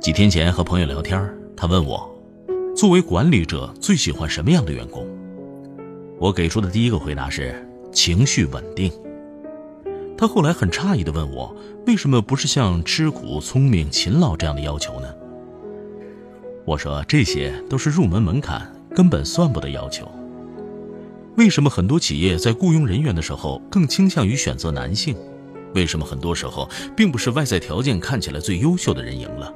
几天前和朋友聊天，他问我，作为管理者最喜欢什么样的员工？我给出的第一个回答是情绪稳定。他后来很诧异地问我，为什么不是像吃苦、聪明、勤劳这样的要求呢？我说这些都是入门门槛，根本算不得要求。为什么很多企业在雇佣人员的时候更倾向于选择男性？为什么很多时候并不是外在条件看起来最优秀的人赢了？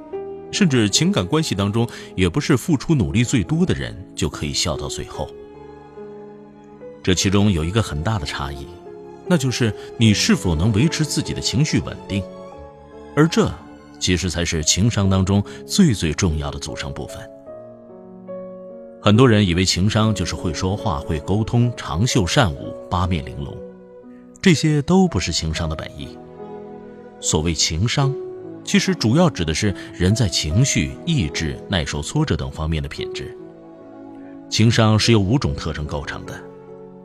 甚至情感关系当中，也不是付出努力最多的人就可以笑到最后。这其中有一个很大的差异，那就是你是否能维持自己的情绪稳定，而这其实才是情商当中最最重要的组成部分。很多人以为情商就是会说话、会沟通、长袖善舞、八面玲珑，这些都不是情商的本意。所谓情商。其实主要指的是人在情绪、意志、耐受挫折等方面的品质。情商是由五种特征构成的：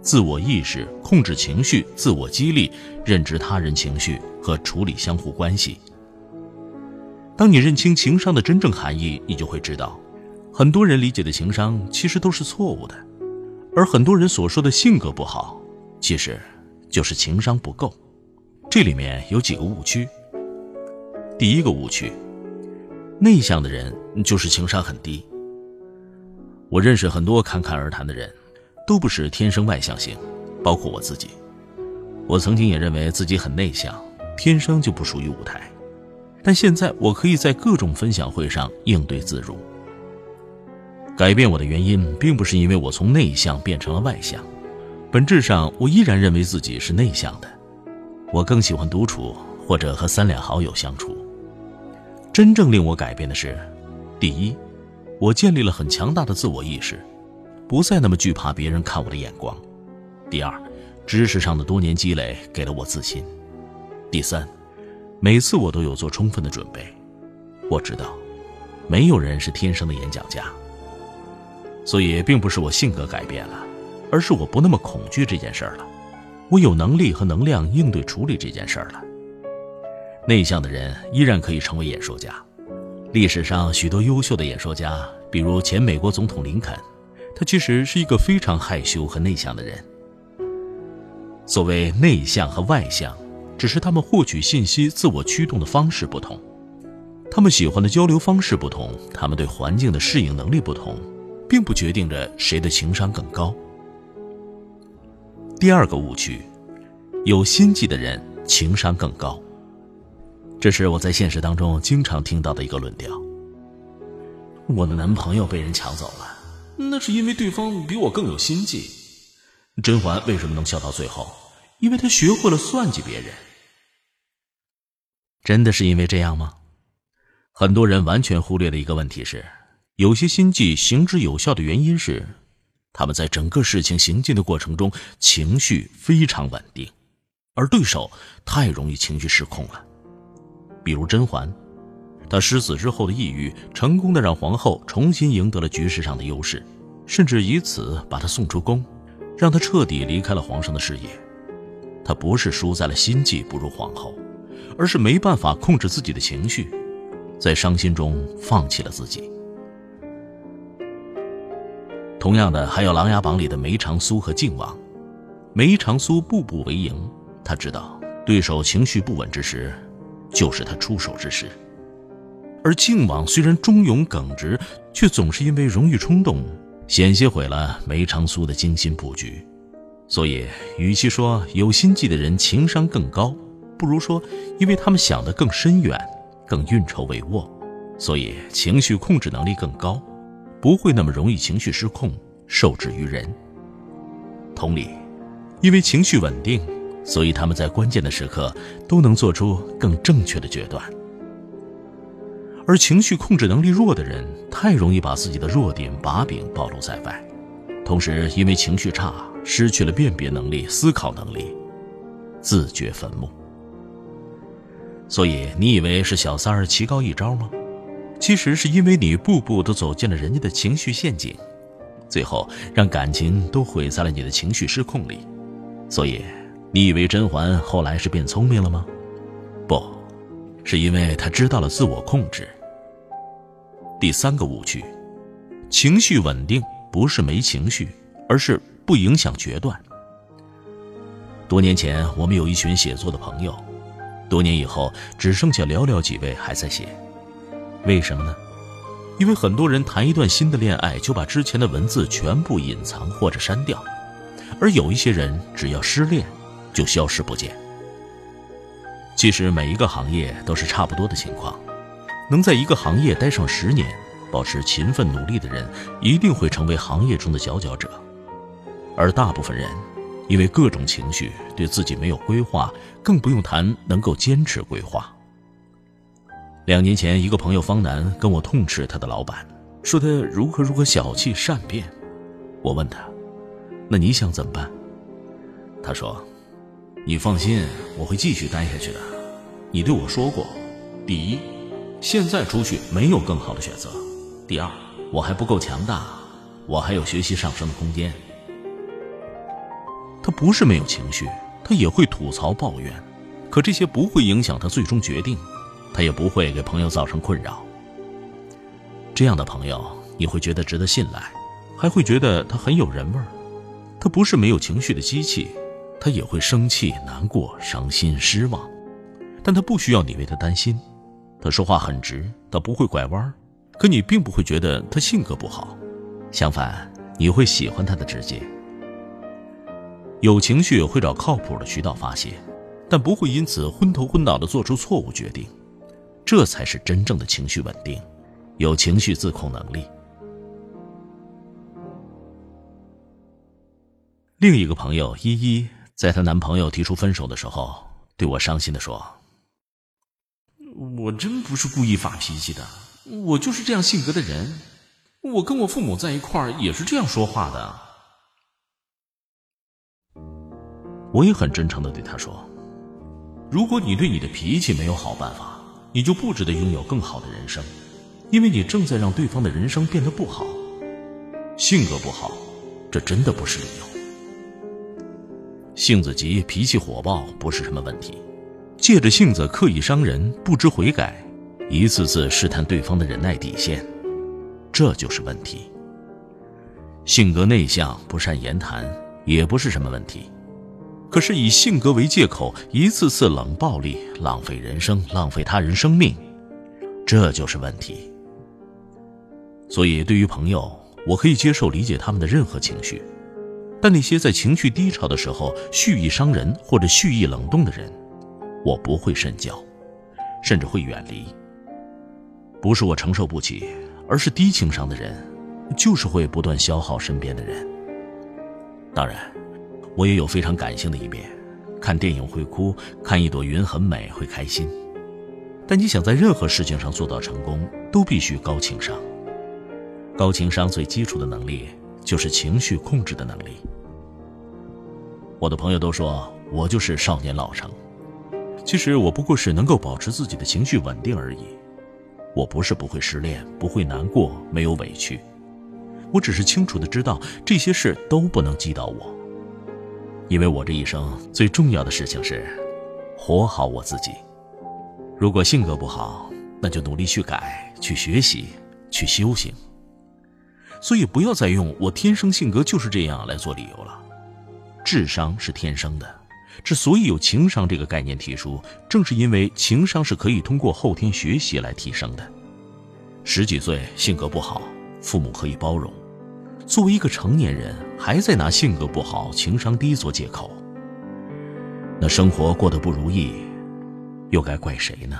自我意识、控制情绪、自我激励、认知他人情绪和处理相互关系。当你认清情商的真正含义，你就会知道，很多人理解的情商其实都是错误的，而很多人所说的性格不好，其实就是情商不够。这里面有几个误区。第一个误区，内向的人就是情商很低。我认识很多侃侃而谈的人，都不是天生外向型，包括我自己。我曾经也认为自己很内向，天生就不属于舞台。但现在我可以在各种分享会上应对自如。改变我的原因，并不是因为我从内向变成了外向，本质上我依然认为自己是内向的。我更喜欢独处，或者和三两好友相处。真正令我改变的是，第一，我建立了很强大的自我意识，不再那么惧怕别人看我的眼光；第二，知识上的多年积累给了我自信；第三，每次我都有做充分的准备。我知道，没有人是天生的演讲家，所以并不是我性格改变了，而是我不那么恐惧这件事儿了，我有能力和能量应对处理这件事儿了。内向的人依然可以成为演说家。历史上许多优秀的演说家，比如前美国总统林肯，他其实是一个非常害羞和内向的人。所谓内向和外向，只是他们获取信息、自我驱动的方式不同，他们喜欢的交流方式不同，他们对环境的适应能力不同，并不决定着谁的情商更高。第二个误区，有心计的人情商更高。这是我在现实当中经常听到的一个论调。我的男朋友被人抢走了，那是因为对方比我更有心计。甄嬛为什么能笑到最后？因为她学会了算计别人。真的是因为这样吗？很多人完全忽略的一个问题是，有些心计行之有效的原因是，他们在整个事情行进的过程中情绪非常稳定，而对手太容易情绪失控了。比如甄嬛，她失子之后的抑郁，成功的让皇后重新赢得了局势上的优势，甚至以此把她送出宫，让她彻底离开了皇上的视野。她不是输在了心计不如皇后，而是没办法控制自己的情绪，在伤心中放弃了自己。同样的，还有《琅琊榜》里的梅长苏和靖王，梅长苏步步为营，他知道对手情绪不稳之时。就是他出手之时。而靖王虽然忠勇耿直，却总是因为容易冲动，险些毁了梅长苏的精心布局。所以，与其说有心计的人情商更高，不如说，因为他们想得更深远，更运筹帷幄，所以情绪控制能力更高，不会那么容易情绪失控，受制于人。同理，因为情绪稳定，所以他们在关键的时刻都能做出更正确的决断。而情绪控制能力弱的人，太容易把自己的弱点把柄暴露在外，同时因为情绪差。失去了辨别能力、思考能力，自掘坟墓。所以，你以为是小三儿棋高一招吗？其实是因为你步步都走进了人家的情绪陷阱，最后让感情都毁在了你的情绪失控里。所以，你以为甄嬛后来是变聪明了吗？不，是因为她知道了自我控制。第三个误区：情绪稳定不是没情绪，而是。不影响决断。多年前，我们有一群写作的朋友，多年以后只剩下寥寥几位还在写。为什么呢？因为很多人谈一段新的恋爱，就把之前的文字全部隐藏或者删掉，而有一些人只要失恋，就消失不见。其实每一个行业都是差不多的情况，能在一个行业待上十年，保持勤奋努力的人，一定会成为行业中的佼佼者。而大部分人，因为各种情绪，对自己没有规划，更不用谈能够坚持规划。两年前，一个朋友方楠跟我痛斥他的老板，说他如何如何小气善变。我问他：“那你想怎么办？”他说：“你放心，我会继续待下去的。你对我说过，第一，现在出去没有更好的选择；第二，我还不够强大，我还有学习上升的空间。”他不是没有情绪，他也会吐槽抱怨，可这些不会影响他最终决定，他也不会给朋友造成困扰。这样的朋友，你会觉得值得信赖，还会觉得他很有人味儿。他不是没有情绪的机器，他也会生气、难过、伤心、失望，但他不需要你为他担心。他说话很直，他不会拐弯，可你并不会觉得他性格不好，相反，你会喜欢他的直接。有情绪会找靠谱的渠道发泄，但不会因此昏头昏脑的做出错误决定，这才是真正的情绪稳定，有情绪自控能力。另一个朋友依依，在她男朋友提出分手的时候，对我伤心的说：“我真不是故意发脾气的，我就是这样性格的人，我跟我父母在一块儿也是这样说话的。”我也很真诚的对他说：“如果你对你的脾气没有好办法，你就不值得拥有更好的人生，因为你正在让对方的人生变得不好。性格不好，这真的不是理由。性子急、脾气火爆不是什么问题，借着性子刻意伤人、不知悔改，一次次试探对方的忍耐底线，这就是问题。性格内向、不善言谈也不是什么问题。”可是以性格为借口，一次次冷暴力，浪费人生，浪费他人生命，这就是问题。所以，对于朋友，我可以接受、理解他们的任何情绪，但那些在情绪低潮的时候蓄意伤人或者蓄意冷冻的人，我不会深交，甚至会远离。不是我承受不起，而是低情商的人，就是会不断消耗身边的人。当然。我也有非常感性的一面，看电影会哭，看一朵云很美会开心。但你想在任何事情上做到成功，都必须高情商。高情商最基础的能力就是情绪控制的能力。我的朋友都说我就是少年老成，其实我不过是能够保持自己的情绪稳定而已。我不是不会失恋，不会难过，没有委屈，我只是清楚的知道这些事都不能击倒我。因为我这一生最重要的事情是，活好我自己。如果性格不好，那就努力去改、去学习、去修行。所以不要再用“我天生性格就是这样”来做理由了。智商是天生的，之所以有情商这个概念提出，正是因为情商是可以通过后天学习来提升的。十几岁性格不好，父母可以包容；作为一个成年人，还在拿性格不好、情商低做借口，那生活过得不如意，又该怪谁呢？